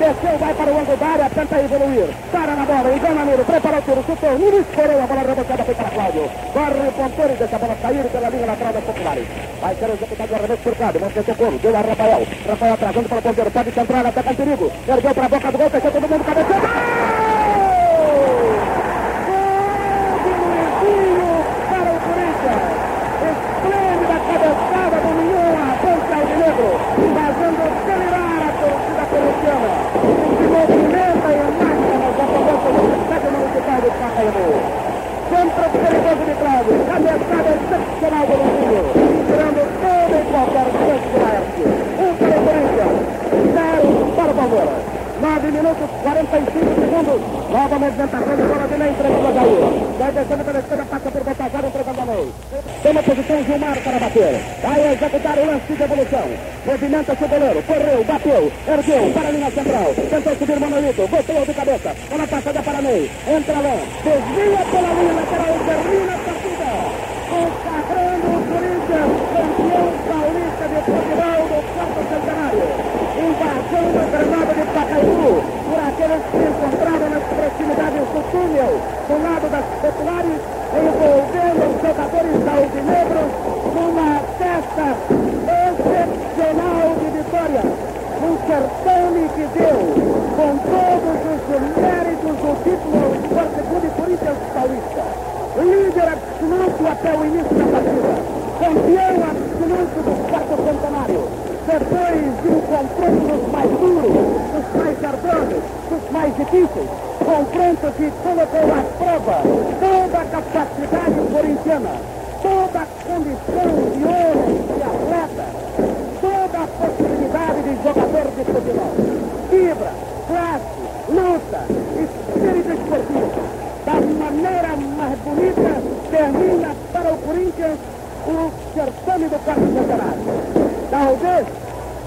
desceu, vai para o ângulo da área, tenta evoluir. Para na bola, engana Niro, prepara o tiro, chutou, Niro escorou, a bola rebocada foi para Cláudio. Corre o ponteiro e deixa a bola cair pela linha lateral das populares. Vai ser executado o arremesso por Cláudio, mostra seu coro, deu a Rafael. Rafael atrasando para o ponteiro, pode centrar, ataca em perigo. Ergueu para a boca do gol, fechou todo mundo, cabeceou. para o Corinthians. Esplêndida cabeçada do Minhão, a ponta alvinegro, fazendo acelerar a torcida corintiana. Se movimenta e marca nas aposentas do estádio Pacaembu. Centro perigoso de Cláudio, cabeçada excepcional do Luzinho, tirando todo e qualquer chance de Laerte. Um para o Corinthians, zero para o Palmeiras. 9 minutos 45 segundos. Nova movimentação de bola de meio entregando a Jair. Vai descendo pela esquerda, passa por Baltazar, entregando a meio. Toma posição Gilmar para bater. Vai executar o lance de evolução. Movimenta-se o goleiro. Correu, bateu, ergueu para a linha central. Tentou subir Manolito. Gostou de cabeça. Bola passada para meio. Entra lá. Desvia pela linha lateral. Termina a partida. Consagrando o Corinthians, campeão paulista de futebol do quarto centenário. Invasão do gramado de Pacaembu por aqueles que se encontravam nas proximidades do túnel do lado das populares, envolvendo os jogadores alvinegros numa festa excepcional de vitória. Um certame que deu, com todos os méritos, o título Esporte Clube Corinthians. Líder absoluto até o início da partida. Campeão absoluto do quarto centenário depois de um confronto dos mais duros, dos mais ardosos, dos mais difíceis, confronto que colocou à prova toda a capacidade corintiana, toda a condição de homem, de atleta, toda a possibilidade de jogador de futebol. Fibra, classe, luta, espírito esportivo. Da maneira mais bonita, termina para o Corinthians o certame do quarto centenário. Talvez,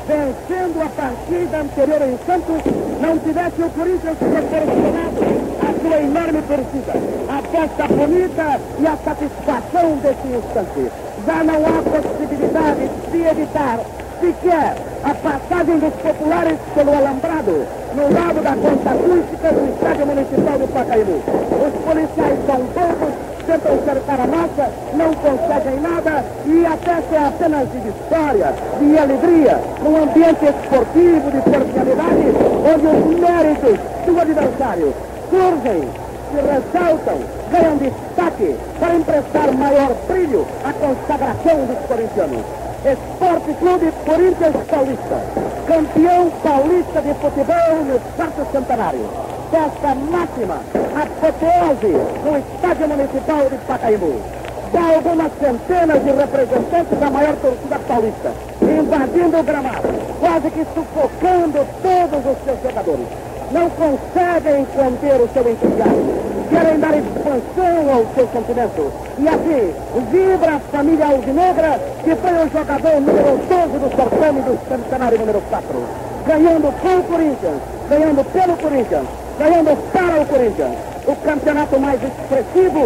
vencendo a partida anterior em Santos, não tivesse o Corinthians proporcionado a sua enorme torcida, a festa bonita e a satisfação desse instante. Já não há possibilidade de evitar sequer a passagem dos populares pelo alambrado no lado da conta acústica do estádio municipal de Pacaembu. Os policiais são poucos, tentam cercar a massa, não conseguem nada e se é apenas de vitória, de alegria, num ambiente esportivo, de cordialidade, onde os méritos do adversário surgem, se ressaltam, ganham destaque para emprestar maior brilho à consagração dos corintianos. Esporte Clube Corinthians Paulista, campeão paulista de futebol no quarto centenário. Festa máxima, apoteose no estádio municipal de Pacaembu. Dá algumas centenas de representantes da maior torcida paulista, invadindo o gramado, quase que sufocando todos os seus jogadores. Não conseguem conter o seu entusiasmo querem dar expansão ao seu sentimento. E assim, vibra a família alvinegra, que foi o jogador número 12 do certame do centenário número 4. Ganhando com o Corinthians, ganhando pelo Corinthians, ganhando para o Corinthians. O campeonato mais expressivo